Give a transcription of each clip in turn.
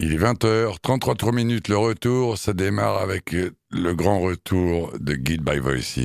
Il est 20h, 33 minutes, le retour, ça démarre avec le grand retour de Guide by Voices.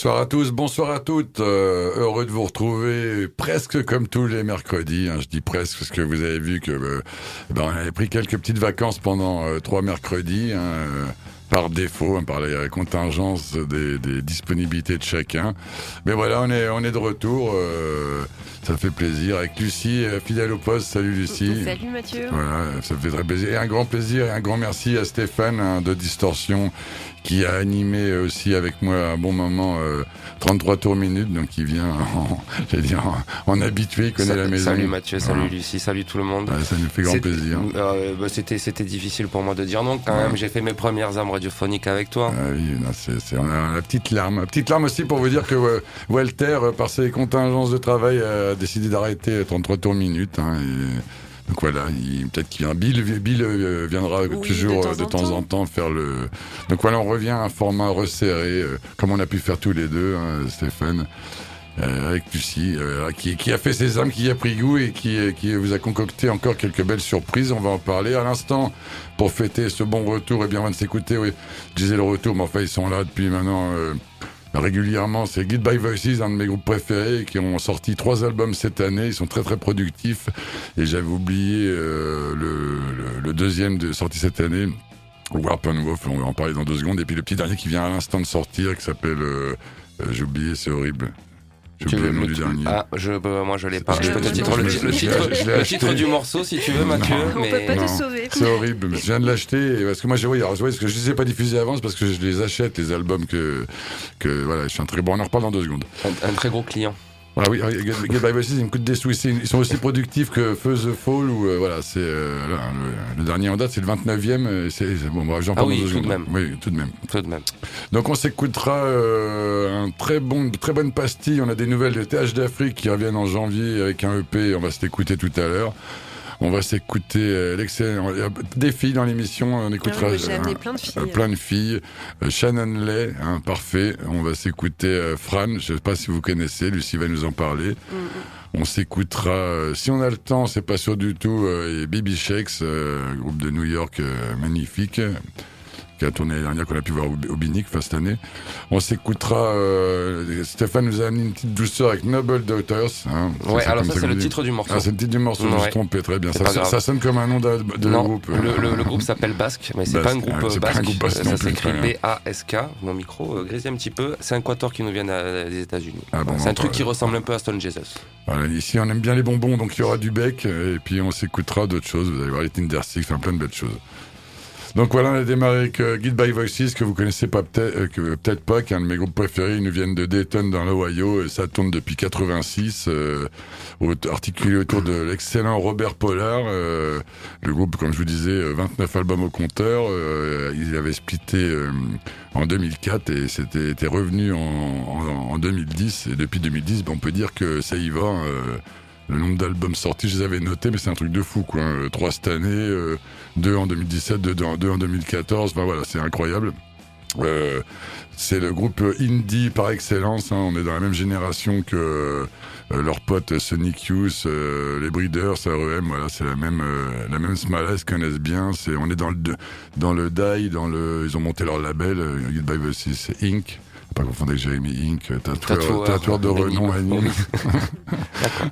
Bonsoir à tous, bonsoir à toutes. Euh, heureux de vous retrouver presque comme tous les mercredis. Hein. je dis presque parce que vous avez vu que euh, ben, on avait pris quelques petites vacances pendant euh, trois mercredis. Hein, par défaut, hein, par la contingence des, des, disponibilités de chacun. Mais voilà, on est, on est de retour. Euh, ça fait plaisir avec Lucie, euh, fidèle au poste. Salut Lucie. Salut Mathieu. Voilà, ça fait très plaisir. Et un grand plaisir et un grand merci à Stéphane hein, de Distorsion qui a animé aussi avec moi un bon moment 33 euh, tours minutes, donc il vient en, dire, en, habitué, il connaît la maison. Salut Mathieu, salut Lucie, salut tout le monde. ça nous fait grand plaisir. Euh, bah, c'était, c'était difficile pour moi de dire non quand même. J'ai fait mes premières armes radiophoniques avec toi. Ah oui, c'est, on a la petite larme. La petite larme aussi pour vous dire que Walter, par ses contingences de travail, a décidé d'arrêter 33 tours minutes. Hein, et donc voilà, peut-être qu'il vient. Bill, Bill euh, viendra toujours de temps, en, temps. faire le. Donc voilà, on revient à un format resserré, euh, comme on a pu faire tous les deux, hein, Stéphane. Euh, avec Lucie, qui, a fait ses âmes, qui a pris goût et qui, qui vous a concocté encore quelques belles surprises. On va en parler à l'instant pour fêter ce bon retour. Et bien, on va s'écouter. Oui, je disais le retour, mais enfin, ils sont là depuis maintenant régulièrement. C'est Goodbye Voices, un de mes groupes préférés, qui ont sorti trois albums cette année. Ils sont très très productifs. Et j'avais oublié euh, le, deuxième de, sorti cette année. Warp and Wolf, on va en parler dans deux secondes. Et puis le petit dernier qui vient à l'instant de sortir, qui s'appelle... Euh, euh, j'ai oublié, c'est horrible. Tu veux le dernier. Ah, je, bah, moi je l'ai pas. Je peux te titre le, titre, le titre du morceau si tu veux, Mathieu. On peut pas te sauver. C'est horrible. Je viens de l'acheter parce que moi, je, oui, alors, ce que je les ai pas diffusés avant, c'est parce que je les achète les albums que que voilà, je suis un très bon. On en reparle dans deux secondes. un très gros client. Ah oui, Get By Voices, ils me coûtent des sous. Ils sont aussi productifs que Feu the Fall, ou euh, voilà, c'est euh, le, dernier en date, c'est le 29e. Euh, c'est bon, bref, j'en parle ah oui, tout de même. Oui, tout de même. Tout de même. Donc on s'écoutera un très bon, très bonne pastille. On a des nouvelles de TH d'Afrique qui reviennent en janvier avec un EP. On va s'écouter tout à l'heure. On va s'écouter euh, l'excellent. Des filles dans l'émission, on écoutera ah oui, amené plein de filles. plein de filles. Euh, Shannon Lay, hein, parfait. On va s'écouter euh, Fran, je sais pas si vous connaissez, Lucie va nous en parler. Mm. On s'écoutera, si on a le temps, c'est pas sûr du tout, et Baby Shakes, groupe de New York magnifique qui a tourné l'année dernière, qu'on a pu voir au, Binic, fin cette année. On s'écoutera, euh, Stéphane nous a amené une petite douceur avec Noble Daughters. Hein, ouais, alors ça, c'est le titre du morceau. Ah, c'est le titre du morceau, je me suis trompé, très bien. Ça, ça, sonne comme un nom de, groupe. Le, le, groupe s'appelle Basque, mais c'est pas un groupe ah, basque. Pas un groupe basque ça s'écrit B-A-S-K, mon micro euh, grésille un petit peu. C'est un quator qui nous vient des États-Unis. Ah, bon, c'est un truc qui ressemble un peu à Stone Jesus. Voilà, ici, on aime bien les bonbons, donc il y aura du bec, et puis on s'écoutera d'autres choses. Vous allez voir les Tinder Six, enfin plein de belles choses. Donc voilà, on a démarré avec euh, Guide by Voices, que vous connaissez pas peut-être, euh, peut-être pas, qui est un de mes groupes préférés. Ils nous viennent de Dayton dans l'Ohio et ça tourne depuis 86, euh, articulé autour de l'excellent Robert Pollard. Euh, le groupe, comme je vous disais, 29 albums au compteur. ils avaient splitté en 2004 et c'était était revenu en, en, en, 2010. Et depuis 2010, ben, on peut dire que ça y va. Le nombre d'albums sortis, je les avais notés, mais c'est un truc de fou, quoi. Trois cette année 2 en 2017, 2 en, 2 en 2014. Enfin voilà, c'est incroyable. Euh, c'est le groupe indie par excellence. Hein. On est dans la même génération que euh, leurs potes Sonic Youth, euh, les Breeders, REM. Voilà, c'est la même euh, la même smalaise connaissent bien. C'est on est dans le dans le die, dans le ils ont monté leur label Goodbye Voices Inc. Pas confondre avec Jeremy Inc. Tatoueur, tatoueur de renom à Nîmes. D'accord.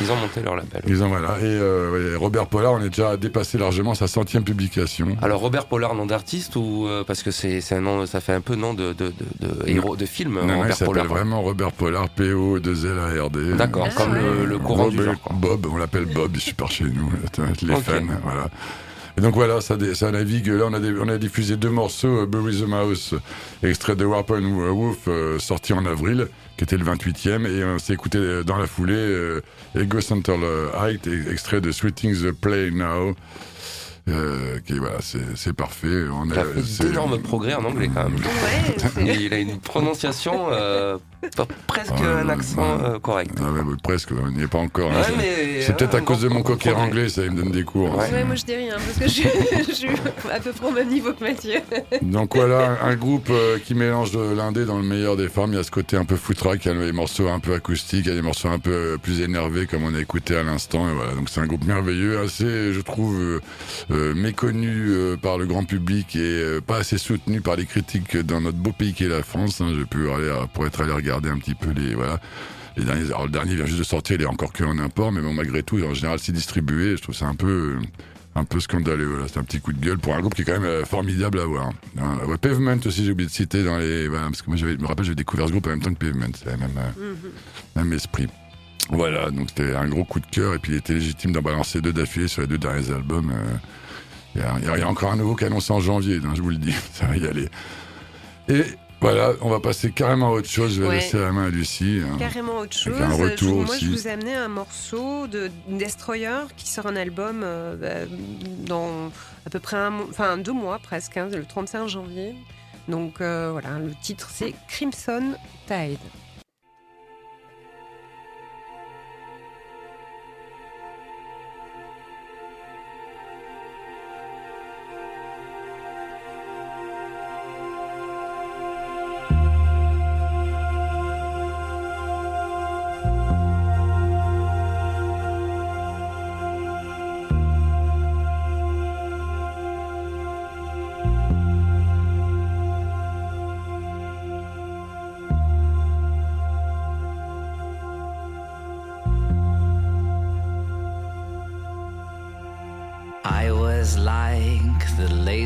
Ils ont monté leur label. Ils ont, voilà. Et euh, Robert Pollard, on est déjà dépassé largement sa centième publication. Alors Robert Pollard, nom d'artiste ou euh, parce que c'est un nom, ça fait un peu nom de, de, de, de héros de film. Non, Robert il s'appelle vraiment Robert Pollard, PO 2 L A R D. D'accord, comme le, le, courant du genre. Bob, on l'appelle Bob, il est super chez nous. Les fans, voilà. Et donc voilà, ça, ça navigue. Là, on a, on a diffusé deux morceaux, euh, Bury the Mouse, extrait de Warp and Wolf, euh, sorti en avril, qui était le 28e, et on s'est écouté euh, dans la foulée Ego Center Height, extrait de Sweeting the Play Now. Euh, qui, voilà, c'est parfait. On a, fait d'énormes progrès en anglais quand même. Ouais, il a une prononciation euh, presque un accent euh, correct. Ah ouais, presque, on n'y est pas encore. Hein. c'est peut-être à cause de mon coquet anglais, ça me donne des cours. Ouais, moi je dis rien, parce que je, suis à peu près au même niveau que Mathieu. Donc voilà, un groupe euh, qui mélange l'indé dans le meilleur des formes. Il y a ce côté un peu footrack, il y a des morceaux un peu acoustiques, il y a des morceaux un peu plus énervés, comme on a écouté à l'instant. Et voilà, donc c'est un groupe merveilleux, assez, je trouve, euh, méconnu par le grand public et pas assez soutenu par les critiques dans notre beau pays qui est la France. Hein. J'ai pu aller, pour être allé regarder un petit peu les voilà. Les derniers, alors le dernier vient juste de sortir, il est encore que en import, mais bon, malgré tout, en général, c'est distribué. Je trouve ça un peu, un peu scandaleux. Voilà, c'est un petit coup de gueule pour un groupe qui est quand même euh, formidable à voir. Hein, Pavement aussi, j'ai oublié de citer dans les. parce que moi, je me rappelle, j'ai découvert ce groupe en même temps que Pavement. C'est le même, euh, mm-hmm. même esprit. Voilà, donc c'était un gros coup de cœur et puis il était légitime d'en balancer deux d'affilée sur les deux derniers albums. Euh, il y, a encore un nouveau qui annonce en janvier, je vous le dis, ça va y aller. Et voilà, on va passer carrément à autre chose. Je vais laisser la main à Lucie. Hein. Carrément autre chose. Un retour Moi, je vous ai amené un morceau de Destroyer qui sort un album euh, bah, dans à peu près un, enfin, deux mois presque, hein, le 35 janvier. Donc euh, voilà, le titre c'est Crimson Tide.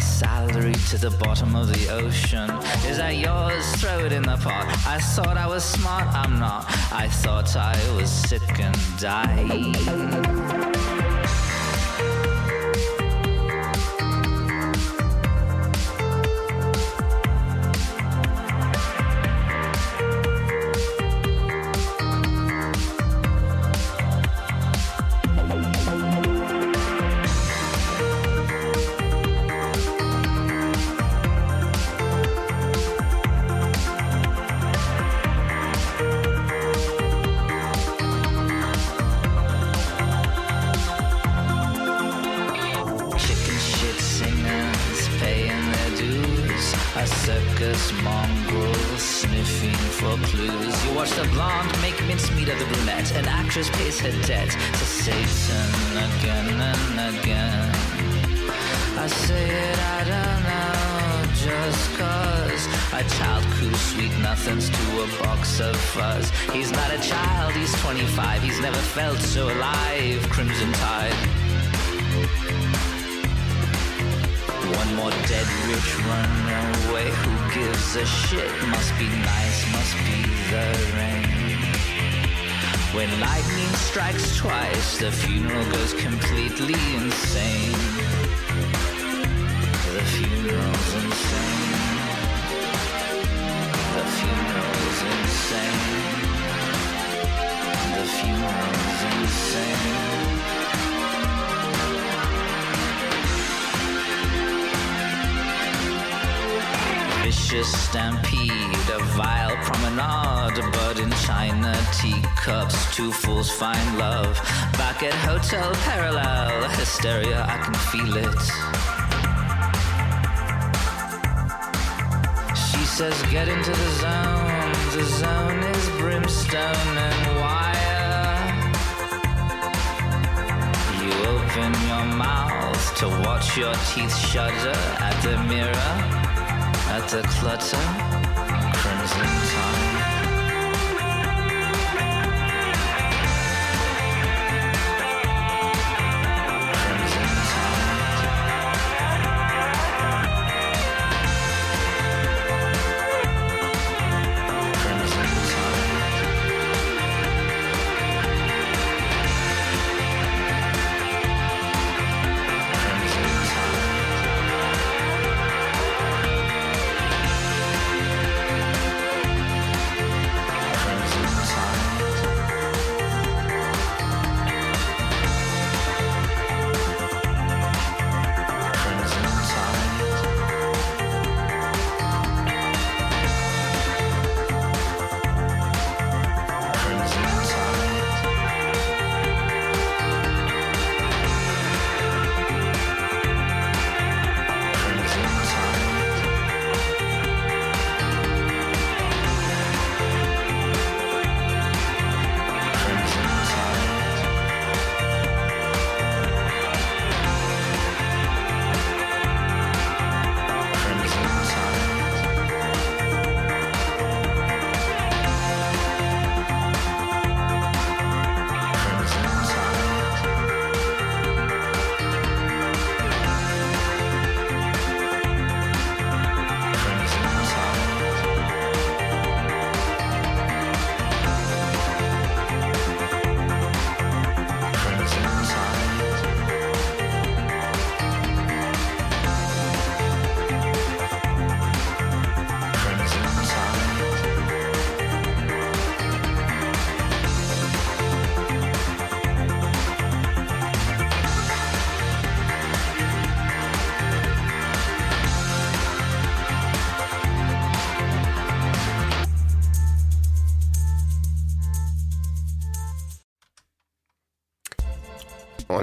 Salary to the bottom of the ocean. Is that yours? Throw it in the pot. I thought I was smart, I'm not. I thought I was sick and He's not a child, he's 25. He's never felt so alive. Crimson tide. One more dead rich runaway. Who gives a shit? Must be nice, must be the rain. When lightning strikes twice, the funeral goes completely insane. The funeral's insane. The funeral's insane dying. stampede, a vile promenade, but in China teacups, two fools find love. Back at Hotel Parallel, hysteria, I can feel it. She says, get into the zone, the zone is brimstone open your mouth to watch your teeth shudder at the mirror at the clutter,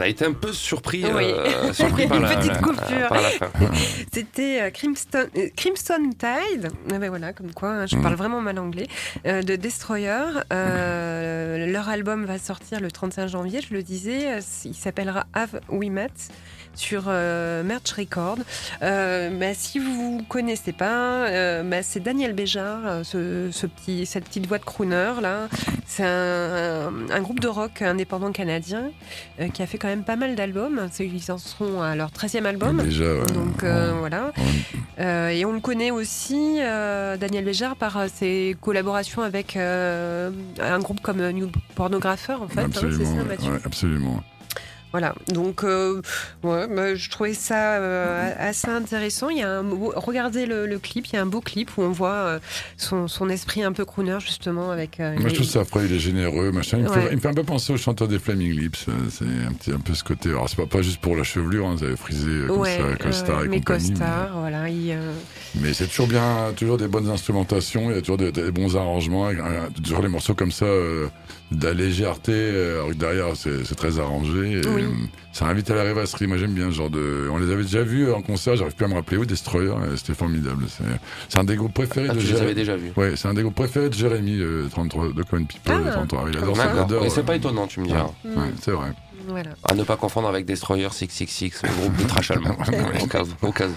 a été un peu surpris, euh, surpris par, la, petite coupure. C'était euh, Crimson, euh, Crimson, Tide. Ah ben voilà, comme quoi, hein, je mm. parle vraiment mal anglais. de Destroyer. leur album va sortir le 35 janvier, je le disais. Il s'appellera Have We Met? Sur euh, Merch Record. Bah, si vous ne connaissez pas, euh, bah, c'est Daniel ce, petit, cette petite voix de crooner là. C'est un, groupe de rock indépendant canadien qui a fait quand même pas mal d'albums. Ils en seront à leur 13e album. Donc voilà. et on le connaît aussi, Daniel Béjart, par ses collaborations avec un groupe comme New Pornographer en fait. Hein, absolument. Voilà, donc euh, ouais, bah, je trouvais ça euh, assez intéressant. Il y a un, regardez le, clip, il y a un beau clip où on voit euh, son, son, esprit un peu crooner justement avec. Moi je trouve ça après il est généreux, machin. Il, me fait, un peu penser au chanteur des Flaming Lips. C'est un petit un peu ce côté. Alors c'est pas, pas juste pour la chevelure, hein, vous avez frisé comme ça, Costar et mais Costar, voilà. Il, mais c'est toujours bien, toujours des bonnes instrumentations, il y a toujours des, bons arrangements, toujours des morceaux comme ça de la légèreté, alors que derrière c'est très arrangé. Et, Ça invite à la rêvasserie. Moi j'aime bien ce genre de. On les avait déjà vus en concert, j'arrive plus à me rappeler où, Destroyer, c'était formidable. C'est un des groupes préférés ah, de Jérémy. déjà vu. Ouais, c'est un des groupes préférés de Jérémy, 33, de Common People, ah, 33. Il adore ça. c'est pas étonnant, tu me diras. Ouais, c'est vrai. Voilà. À ne pas confondre avec Destroyer 666, le groupe de trash allemand. au cas. Au cas où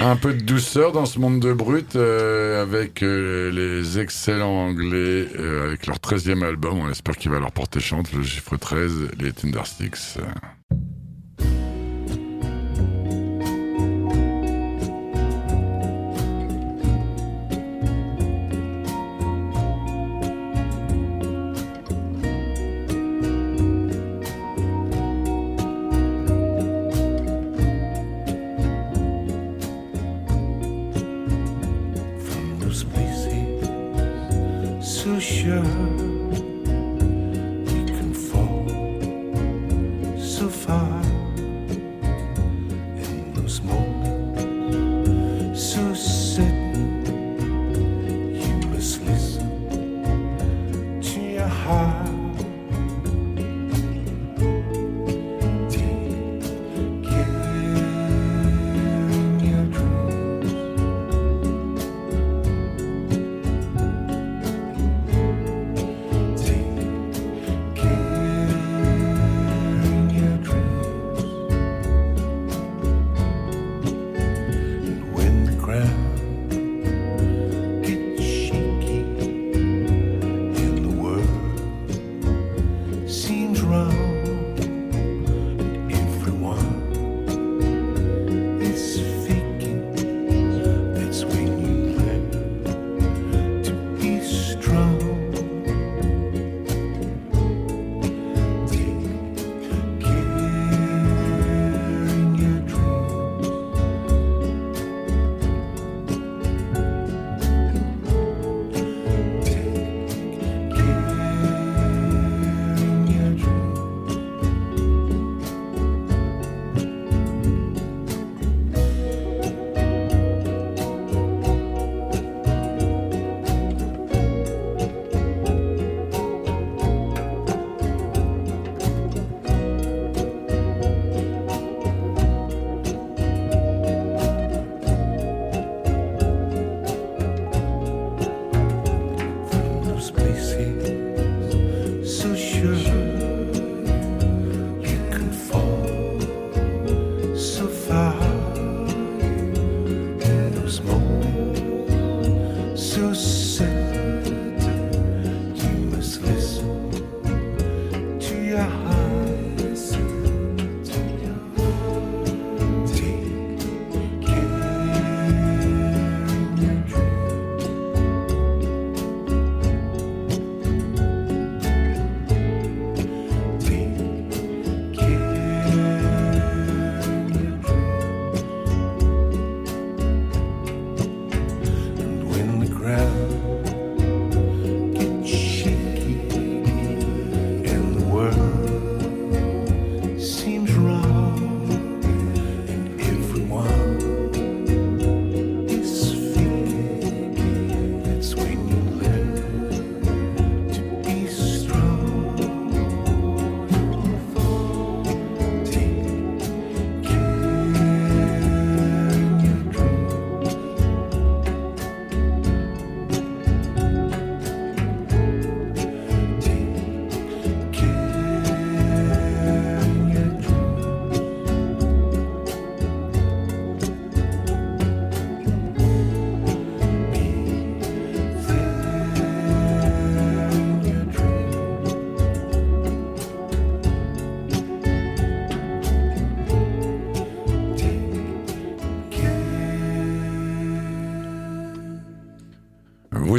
un peu de douceur dans ce monde de brut euh, avec euh, les excellents anglais euh, avec leur 13e album. On espère qu'il va leur porter chance, le chiffre 13, les Tindersticks.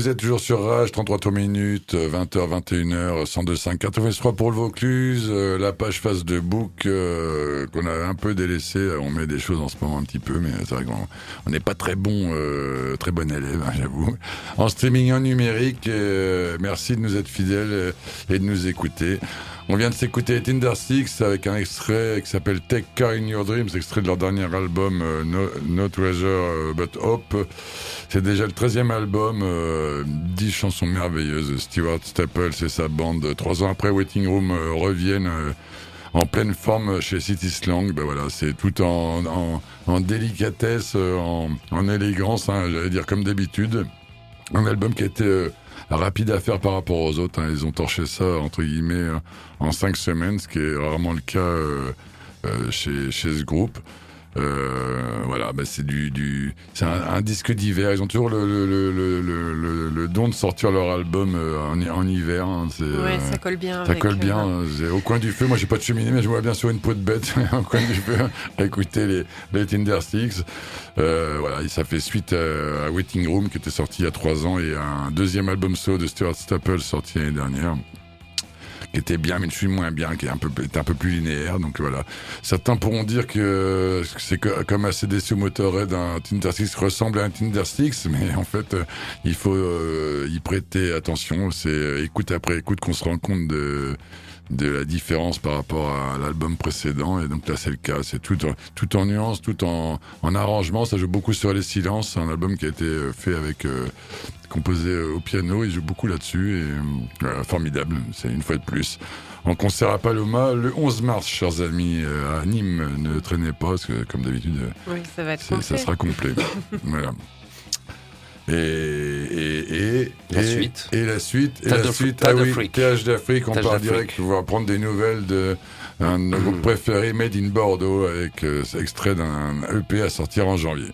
Vous êtes toujours sur Rage, 33 tours minutes, 20h, 21h, 102.5, 83 pour le Vaucluse, euh, la page face de Book euh, qu'on a un peu délaissée. On met des choses en ce moment un petit peu, mais c'est vrai qu'on n'est pas très bon, euh, très bon élève, hein, j'avoue. En streaming en numérique, merci de nous être fidèles et de nous écouter. On vient de s'écouter Tinder Six avec un extrait qui s'appelle Take Car in Your Dreams, extrait de leur dernier album euh, no, Treasure euh, But Hope. C'est déjà le 13e album, euh, 10 chansons merveilleuses. Stewart Staples et sa bande, trois ans après Waiting Room, euh, reviennent en pleine forme chez City Slang. Ben voilà, c'est tout en, délicatesse, en, en élégance, hein, j'allais dire comme d'habitude. Un album qui a été rapide à faire par rapport aux autres. Hein. Ils ont torché ça, entre guillemets, en cinq semaines, ce qui est rarement le cas euh, euh, chez ce groupe. Euh, voilà, bah c'est du, du c'est un, disque d'hiver. Ils ont toujours le, le, le, le, le don de sortir leur album en, en hiver. Hein. Ouais, ça colle bien. Ça colle bien. au coin du feu. Moi, j'ai pas de cheminée, mais je vois bien sur une peau de bête au coin du feu. écouter les, les Tinder Sticks. Euh, voilà, ça fait suite à, Waiting Room qui était sorti il y a trois ans et un deuxième album solo de Stuart Staple sorti l'année dernière qui était bien, mais je suis moins bien, qui est un peu, est un peu plus linéaire. Donc voilà. Certains pourront dire que c'est comme ACDC ou Motorhead, un Tinder ressemble à un Tinder mais en fait, euh, il faut euh, y prêter attention. C'est écoute après écoute qu'on se rend compte de de la différence par rapport à l'album précédent. Et donc là, c'est le cas. C'est tout, tout en nuance, tout en, en arrangement. Ça joue beaucoup sur les silences. C'est un album qui a été fait avec, euh, composé au piano. Il joue beaucoup là-dessus. Et euh, formidable. C'est une fois de plus. En concert à Paloma, le 11 mars, chers amis, euh, à Nîmes. Ne traînez pas, parce que comme d'habitude, oui, ça, va être ça sera complet. voilà. Et, et, et, la suite. Et la suite. Et la suite. Ah oui, TH d'Afrique. On part direct. Va prendre des nouvelles de un de nos groupes préférés, Made in Bordeaux, avec euh, extrait d'un EP à sortir en janvier.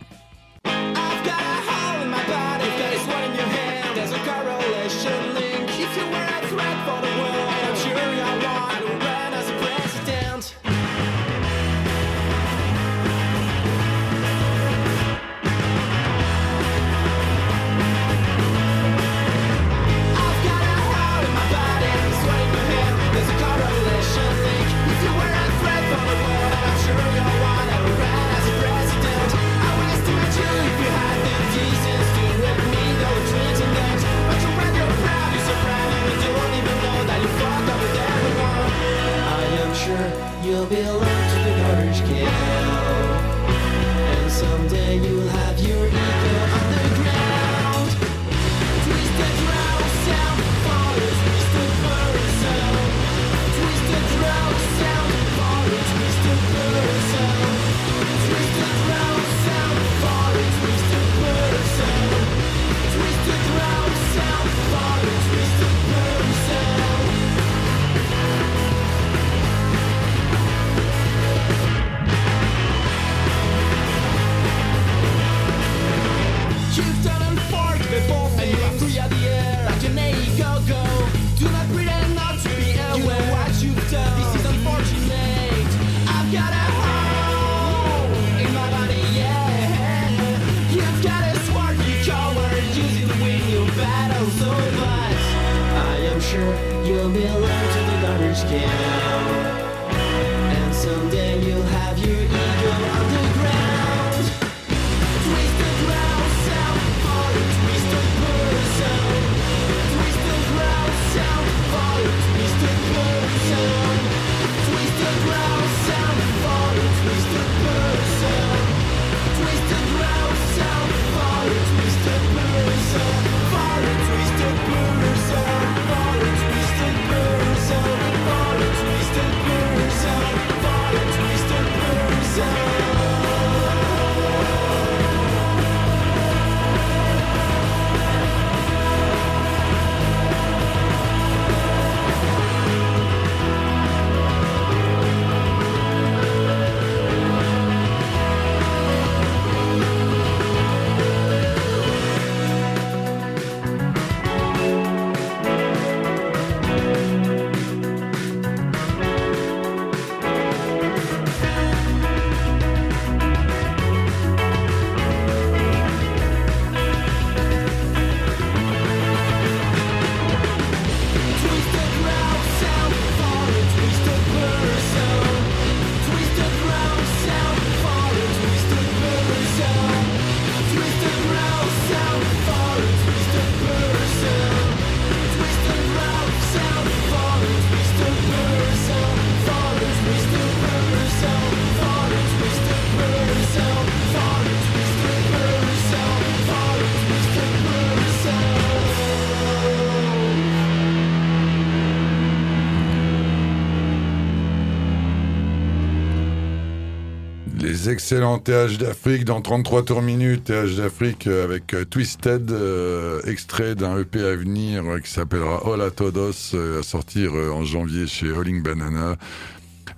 Excellents TH d'Afrique dans 33 tours minutes, TH d'Afrique euh, avec euh, Twisted, euh, extrait d'un EP à venir qui s'appellera Hola Todos, à sortir en janvier chez Rolling Banana.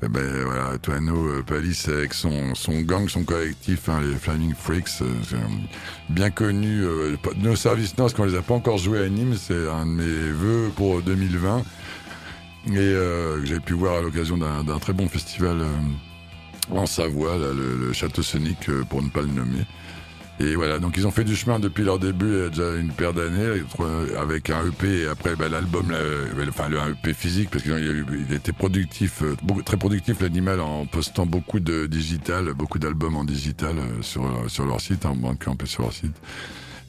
Eh ben voilà, Tuano Palis avec son, son gang, son collectif, hein, les Flaming Freaks, bien connu. nos services parce qu'on les a pas encore joués à Nîmes, c'est un de mes vœux pour 2020 et que j'avais pu voir à l'occasion d'un très bon festival en Savoie, le, château Sonic, euh, pour ne pas le nommer. Et voilà, donc ils ont fait du chemin depuis leur début, il y a déjà une paire d'années, avec un EP et après bah, l'album, enfin le EP physique, parce qu'il il était productif, euh, très productif l'animal en postant beaucoup de digital, beaucoup d'albums en digital euh, sur, sur leur site, en Bandcamp et sur leur site.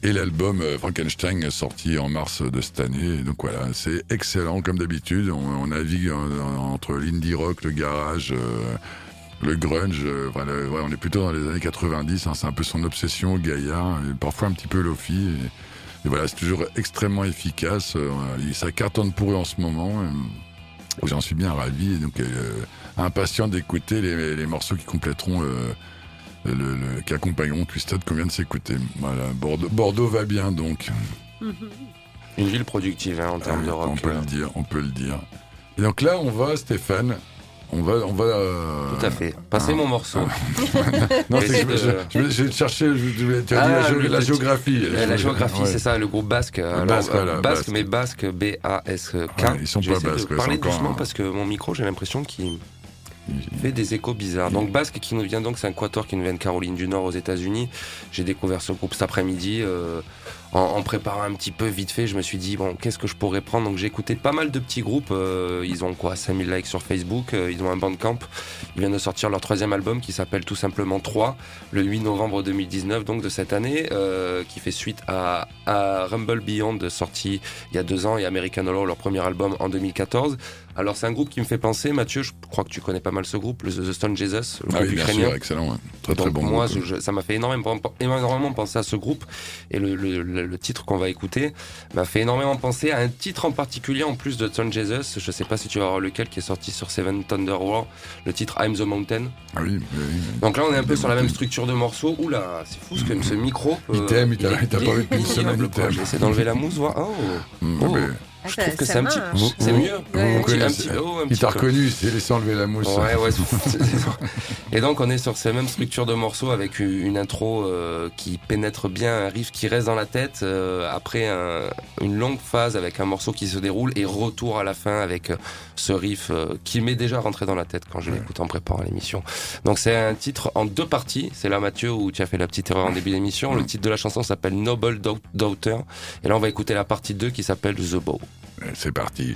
Et l'album Frankenstein sorti en mars de cette année. Donc voilà, c'est excellent comme d'habitude. On, navigue entre l'indie rock, le garage le grunge, euh, on est plutôt dans les années 90, hein, c'est un peu son obsession, Gaïa, parfois un petit peu Lofi. Et, voilà, c'est toujours extrêmement efficace. Euh, ça cartonne pour eux en ce moment. J'en suis bien ravi, donc euh, impatient d'écouter les, morceaux qui compléteront le, qui accompagneront Twisted qu'on vient de s'écouter. Voilà, Bordeaux, va bien donc. Une ville productive hein, en termes de rock. On peut le dire, on peut le dire. Et donc là, on va, Stéphane, on va, on va. Euh, Tout à fait. Passez mon morceau. non, c'est que je, vais chercher. tu as dit la, géographie. La, géographie, c'est ça, le groupe basque. Alors, basque, euh, basque, mais basque, B-A-S-K. ils sont pas basques. Parler doucement parce que mon micro, j'ai l'impression qu'il fait des échos bizarres. Donc Basque qui nous vient donc, c'est un quatuor qui nous vient de Caroline du Nord aux États-Unis. J'ai découvert ce groupe cet après-midi. Euh, en, préparant un petit peu vite fait, je me suis dit, bon, qu'est-ce que je pourrais prendre? Donc j'ai écouté pas mal de petits groupes. Euh, ils ont quoi? 5000 likes sur Facebook. Euh, ils ont un bandcamp. Ils viennent de sortir leur troisième album qui s'appelle tout simplement 3, le 8 novembre 2019, donc de cette année, euh, qui fait suite à, à, Rumble Beyond, sorti il y a deux ans, et American Horror, leur premier album en 2014. Alors c'est un groupe qui me fait penser, Mathieu, je crois que tu connais pas mal ce groupe, le The Stone Jesus, le ah oui, bien Sûr, excellent, très très bon. Moi, ça m'a fait énormément, énormément penser à ce groupe et le, le le titre qu'on va écouter, m'a fait énormément penser à un titre en particulier en plus de Son Jesus. Je sais pas si tu vas voir lequel qui est sorti sur Seven Thunder War, le titre I'm the Mountain. Ah oui, Donc là, on est un peu sur la même structure de morceau. Oula, c'est fou ce que ce micro. il t'aime, il t'a pas envie de semaine. J'essaie d'enlever la mousse, voir. Oh, mm, oh. Ah, je trouve que c'est un petit. C'est mieux. il t'a reconnu, c'est laissé enlever la mousse. Ouais, ouais. et donc, on est sur ces mêmes structures de morceaux avec une intro euh, qui pénètre bien, un riff qui reste dans la tête. Euh, après une longue phase avec un morceau qui se déroule et retour à la fin avec euh, ce riff qui m'est déjà rentré dans la tête quand je l'écoute en préparant l'émission. Donc, c'est un titre en deux parties. C'est là, Mathieu, où tu as fait la petite erreur en début d'émission. Le titre de la chanson s'appelle Noble Daughter. Et là, on va écouter la partie 2 qui s'appelle The Bow. C'est parti.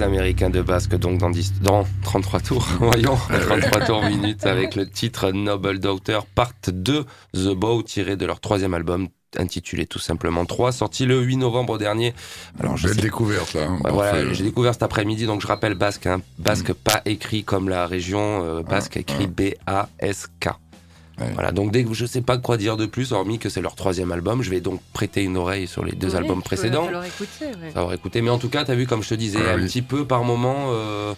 Les Américains de basque, donc dans, dans 33 tours, voyons, 33 tours minutes, avec le titre Noble Daughter, part 2, The Bow, tiré de leur troisième album, intitulé tout simplement 3, sorti le 8 novembre dernier. Alors, Belle sais... découverte là. Hein, voilà, j'ai découvert cet après-midi, donc je rappelle Basque, hein, Basque mm. pas écrit comme la région, euh, Basque ah, écrit ah. B-A-S-K. Voilà, donc dès que je sais pas quoi dire de plus, hormis que c'est leur troisième album, je vais donc prêter une oreille sur les deux albums précédents. Ça va écouter, mais en tout cas, tu as vu, comme je te disais, un petit peu par moment, euh,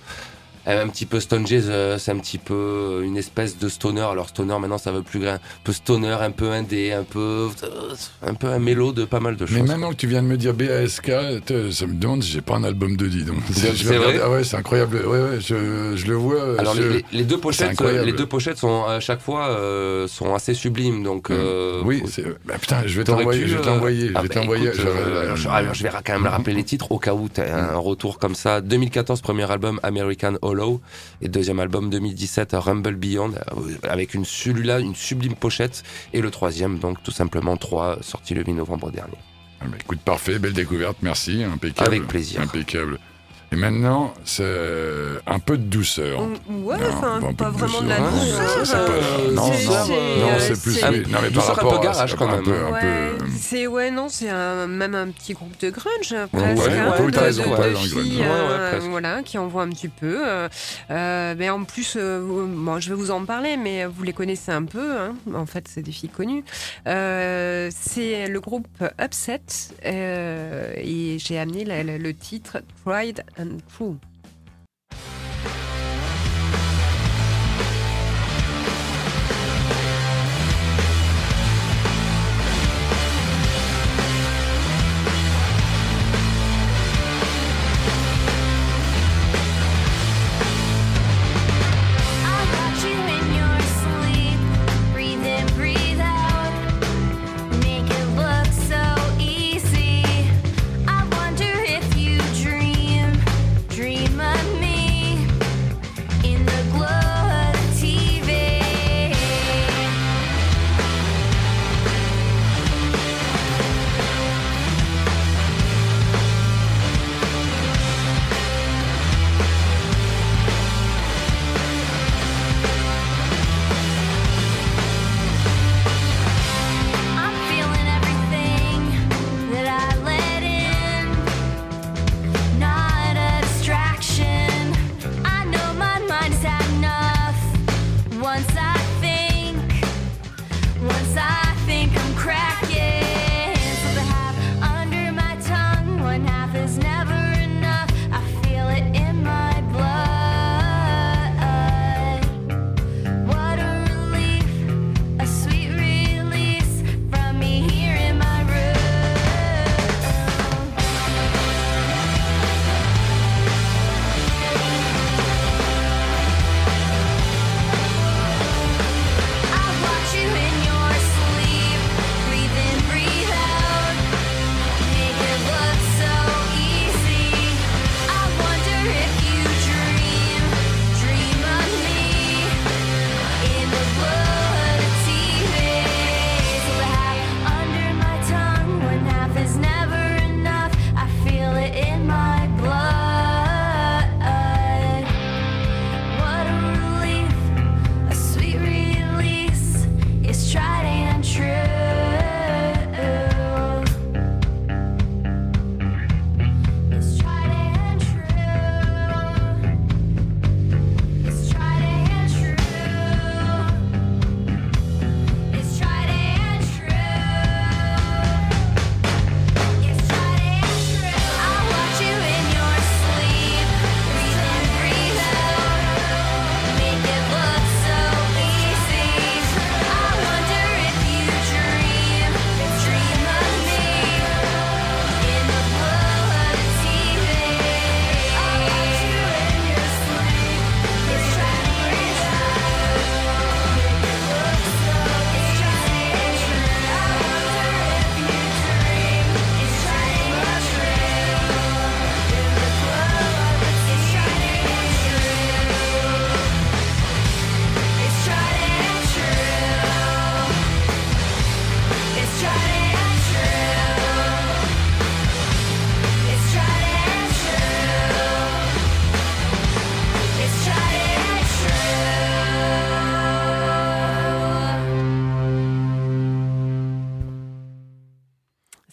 un petit peu Stone Jazz, euh, c'est un petit peu euh, une espèce de stoner. Alors stoner maintenant ça veut plus grand, un peu stoner, un peu indé, un peu euh, un peu un mélo de pas mal de choses. Mais maintenant que tu viens de me dire BASK, ça me demande si j'ai pas un album de dit. C'est vrai. Ah ouais, c'est incroyable. Ouais, ouais, je, je, le vois. Alors les, deux pochettes, les deux pochettes sont à chaque fois sont assez sublimes. Donc mmh. oui, bah, putain, je vais t'envoyer, je vais t'envoyer, je vais ah, bah, t'envoyer. je, vais quand même rappeler les titres au cas où tu as un retour comme ça. 2014 premier album American et deuxième album 2017 Rumble Beyond euh, avec une celui-là une sublime pochette et le troisième donc tout simplement 3 sorti le 8 novembre dernier. Ah, écoute parfait, belle découverte, merci, impeccable. Avec plaisir. Impeccable. Et maintenant, c'est un peu de douceur. Ouais, enfin, pas vraiment de la douceur. non, non, c'est plus. Non, mais par rapport un peu garage quand même. C'est ouais, non, c'est même un petit groupe de grunge presque. Ouais, de, raison, voilà, qui envoie un petit peu. Euh, mais en plus, bon, je vais vous en parler, mais vous les connaissez un peu. Hein. En fait, c'est des filles connues. c'est le groupe Upset et j'ai amené le titre Pride and true.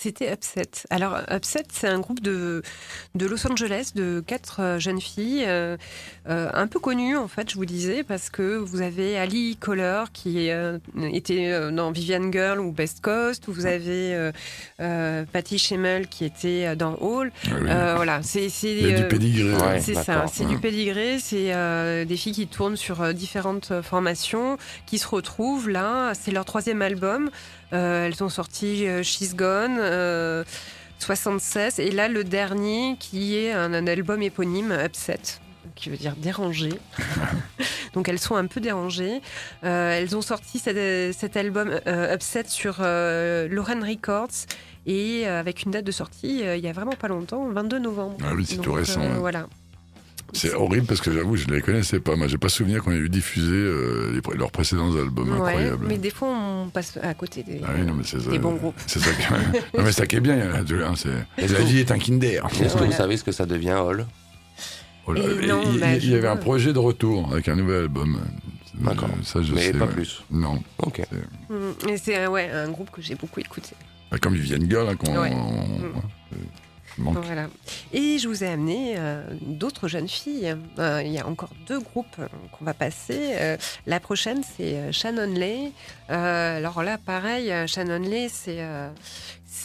C'était Upset. Alors, Upset, c'est un groupe de, de Los Angeles de quatre euh, jeunes filles, euh, euh, un peu connues, en fait, je vous disais, parce que vous avez Ali Kohler, qui était dans Vivian Girl ou Best Coast, vous avez Patty Schemmel, qui était dans Hall. Ah voilà, c'est du pédigré. c'est ça, c'est du pédigré. C'est des filles qui tournent sur différentes formations, qui se retrouvent là. C'est leur troisième album. Euh, elles ont sorti euh, She's Gone. 76 euh, et là le dernier qui est un, album éponyme Upset qui veut dire dérangé. Donc elles sont un peu dérangées. elles ont sorti cet, album Upset sur Lauren Records et avec une date de sortie il y a vraiment pas longtemps, 22 novembre. Ah oui, c'est tout récent. Voilà. C'est horrible parce que j'avoue, je ne les connaissais pas. Moi, j'ai pas souvenir qu'on ait eu diffusé euh, leurs précédents albums. incroyables. Mais des fois, on passe à côté des, ah des bons groupes. C'est ça, qui... non, mais ça qui est bien. Hein, la vie est un kinder. Est-ce que vous savez ce que ça devient, Hall? Oh il, bah, y avait un projet de retour avec un nouvel album. D'accord. Ça, je mais pas plus. Non. Ok. Et c'est ouais, un groupe que j'ai beaucoup écouté. Bah, comme Vivienne Gueule, hein, qu'on. Voilà. Et je vous ai amené euh, d'autres jeunes filles. Euh, il y a encore deux groupes euh, qu'on va passer. la prochaine, c'est Shannon Lay. alors là, pareil, Shannon Lay, c'est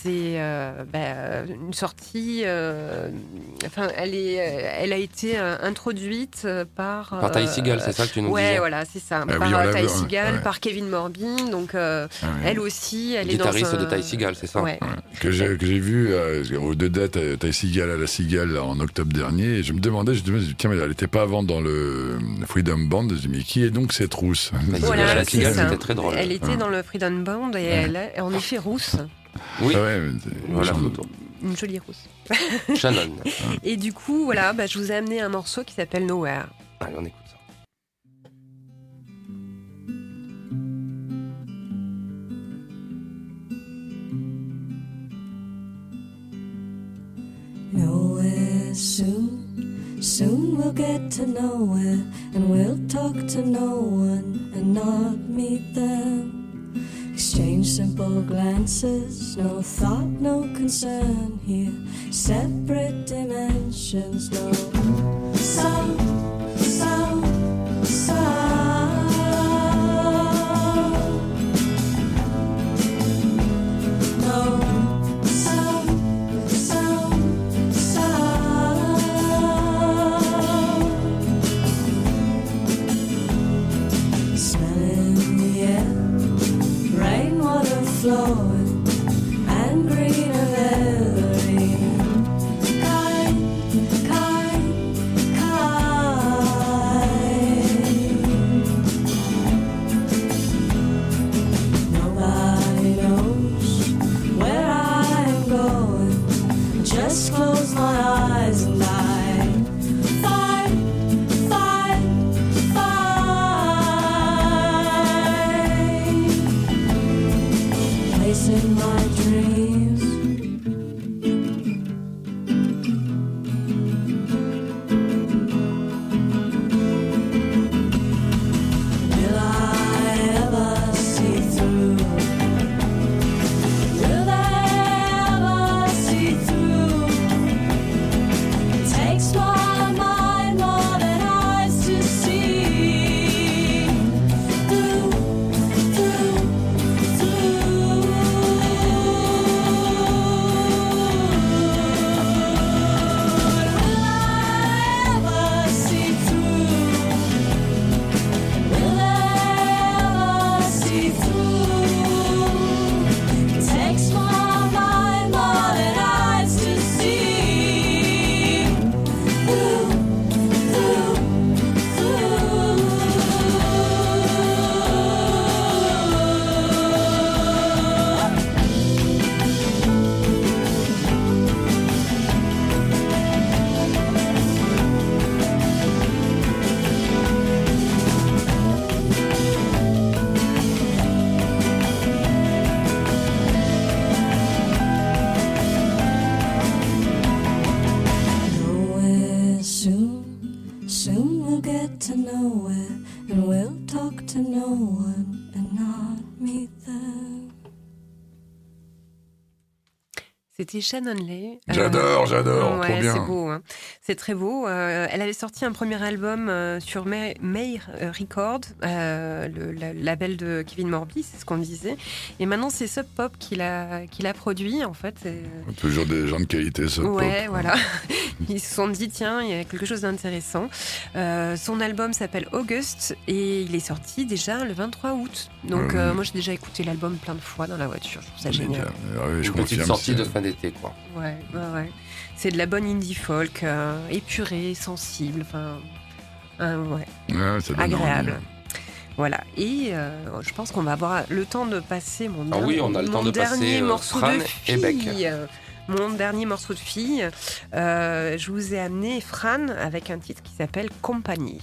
c'est euh, bah, une sortie. Euh, enfin, elle est, elle a été euh, introduite par. Par Ty Seagal, c'est ça que tu nous ouais, disais. voilà, c'est ça. Ah par Ty Seagal, par Kevin Morbin. Donc, ah elle aussi, elle est dans. Guitariste de Ty Seagal, c'est ça. Que j'ai vu aux deux dates, Ty Seagal à la Seagal en octobre dernier. Et je me demandais, je me disais, tiens, mais elle n'était pas avant dans le Freedom Band. Je me dis, mais qui est donc cette rousse? Voilà, la Seagal, c'était très drôle. Elle était dans le Freedom Band et elle est en effet rousse. Oui. Ah voilà. Une jolie rousse. Shannon. Et du coup, voilà, bah, je vous ai amené un morceau qui s'appelle Nowhere. Allez, on écoute ça. Nowhere soon, soon we'll get to nowhere, and we'll talk to no one and not meet them. Exchange simple glances, no thought, no concern here. Separate dimensions, no sound, C'était Shannon Lay. J'adore, j'adore, trop Ouais, bien. c'est beau. hein. C'est très beau. Euh, elle avait sorti un premier album euh, sur May, May Records, euh, le, la- label de Kevin Morby, c'est ce qu'on disait. Et maintenant, c'est Sub Pop qui l'a qui l'a produit, en fait. Et, Toujours des gens de qualité. Ouais, pop. voilà. Ils se sont dit, tiens, il y a quelque chose d'intéressant. Euh, son album s'appelle August et il est sorti déjà le 23 août. Donc, Ouais, euh, ouais. moi, j'ai déjà écouté l'album plein de fois dans la voiture. Je trouve ça génial. Ah ouais, je Une petite confirme, sortie c'est- de fin d'été, quoi. Ouais, ouais, ouais. C'est de la bonne indie folk, euh, épurée, sensible, enfin, euh, ouais, Ouais, ça donne agréable. envie. Voilà. Et euh, je pense qu'on va avoir le temps de passer mon, Ah oui, dernier- on a le temps mon de passer, dernier morceau Fran de fille. Mon dernier morceau de fille. Euh, je vous ai amené Fran avec un titre qui s'appelle Compagnie.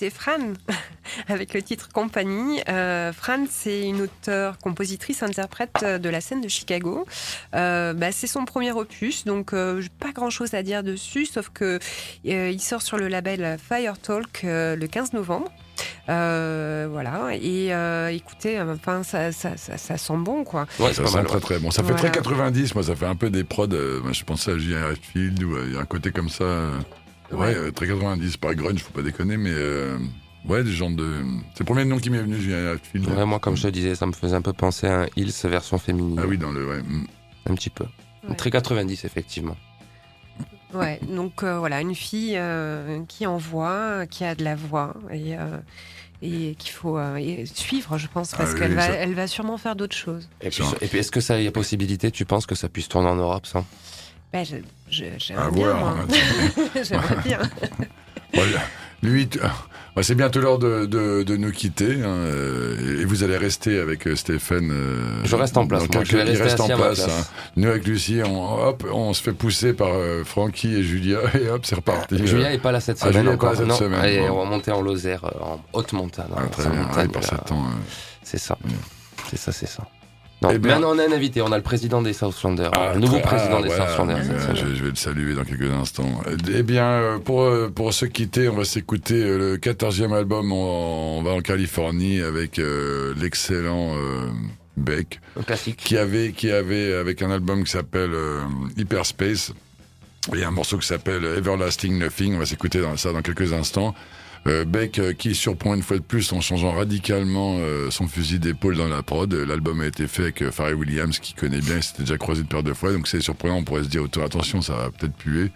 C'était Fran, avec le titre Compagnie. Euh, Fran, c'est une auteure, compositrice, interprète de la scène de Chicago. Euh, bah, c'est son premier opus, donc euh, pas grand-chose à dire dessus, sauf que euh, il sort sur le label Fire Talk euh, le 15 novembre. Euh, voilà, et euh, écoutez, enfin, ça, ça, ça, ça sent bon, quoi. Ouais, Ça sent mal. très ouais. très bon. Ça fait Voilà. très 90, moi ça fait un peu des prods. euh, je pensais à J.R. Field ou il y a un côté comme ça. Ouais, Ouais. euh, très 90, pas grunge, faut pas déconner, mais euh, ouais, des gens de. C'est le premier nom qui m'est venu, J.R. Field. Ouais, moi, comme je te disais, ça me faisait un peu penser à un Hills version féminine. Ah oui, dans le. Ouais. mm. Un petit peu. Ouais. Très 90, effectivement. Ouais, donc euh, voilà, une fille euh, qui envoie, qui a de la voix et, euh, et qu'il faut euh, et suivre, je pense, parce Ah oui, qu'elle va, ça- elle va sûrement faire d'autres choses. Et puis, Genre. et puis, est-ce que ça y a possibilité, tu penses que ça puisse tourner en Europe, ça? Ben, je, je, À j'aimerais bien, voir. moi. hein. j'aimerais bien. Voilà. Lui, bah, c'est bientôt l'heure de, de, de nous quitter. hein, euh, et vous allez rester avec euh, Stéphane. euh, Je reste en place, moi, quelques- je vais il reste en place. place. hein. Nous, avec Lucie, on, hop, on se fait pousser par euh, Francky et Julia. Et hop, c'est reparti. Julia est pas là cette Ah, semaine Julia est pas encore. là cette non, semaine, elle est bon. remontée en Lozère, euh, en haute montagne. Ah, hein, très sa bien. montagne, Ouais, par là. sept temps. euh. C'est ça. Mm. C'est ça, c'est ça. Non, Eh bien- maintenant on a un invité, on a le président des Southlanders, Ah, le nouveau très- président ah, des voilà, Southlanders. euh, je, je vais le saluer dans quelques instants. Eh bien, euh, pour, euh, pour se quitter, on va s'écouter euh, le 14e album. On, on va en Californie avec euh, l'excellent euh, Beck, classique. qui avait, qui avait avec un album qui s'appelle Hyperspace et un morceau qui s'appelle Everlasting Nothing. On va s'écouter ça dans quelques instants. Euh, Beck euh, qui surprend une fois de plus en changeant radicalement euh, son fusil d'épaule dans la prod. L'album a été fait avec euh, Pharrell Williams qui connaît bien, il s'était déjà croisé une paire de fois, donc c'est surprenant. On pourrait se dire auto attention, ça va peut-être puer.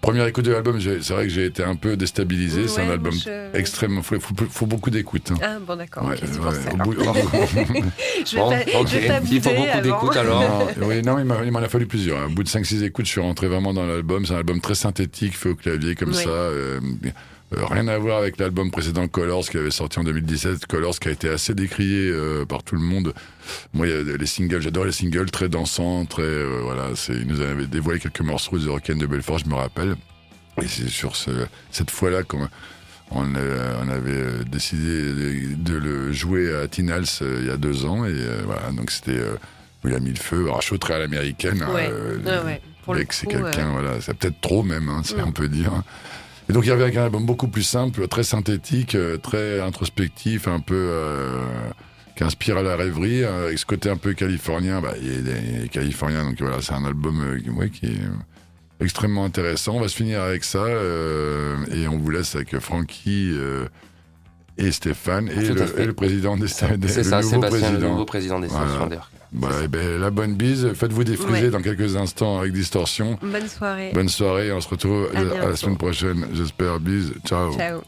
Première écoute de l'album, c'est vrai que j'ai été un peu déstabilisé. c'est un album je- extrêmement. Faut, faut, faut beaucoup d'écoute. hein. Ah bon, d'accord. Ouais, ok, c'est ouais, pour ça. au alors. bout- Je vais Bon, pas, ok. je vais pas Il faut beaucoup d'écoute alors. Non, oui, non, il il m'en a fallu plusieurs. Au bout de 5-6 écoutes, je suis rentré vraiment dans l'album. C'est un album très synthétique, fait au clavier comme ça. euh, rien à voir avec l'album précédent Colors qui avait sorti en 2017. Colors qui a été assez décrié euh, par tout le monde. Moi, les singles, j'adore les singles, très dansants, très euh, voilà. C'est, il nous avait dévoilé quelques morceaux de Rock'n de Belfort, je me rappelle. Et c'est sur ce, cette fois-là qu'on on, euh, avait euh, décidé de, le jouer à Tinals euh, il y a deux ans et euh, voilà donc c'était euh, où il a mis le feu alors chaud très à l'américaine hein, Ouais, euh, Beck, c'est quelqu'un euh, voilà c'est peut-être trop même hein, Mm. on peut dire et donc il y avait un album beaucoup plus simple très synthétique euh, très introspectif un peu euh, qui inspire à la rêverie euh, avec ce côté un peu californien bah il est, il est californien donc voilà c'est un album euh, qui- ouais, qui est extrêmement intéressant. On va se finir avec ça euh, et on vous laisse avec Francky euh, et Stéphane et, le, et le président des, C'est ça, Sébastien, le nouveau président des Voilà. Bah, eh ben, la bonne bise. Faites-vous défriser Ouais. dans quelques instants avec Distorsion. Bonne soirée. Bonne soirée. On se retrouve À à, la semaine prochaine. J'espère. Bise. Ciao. Ciao.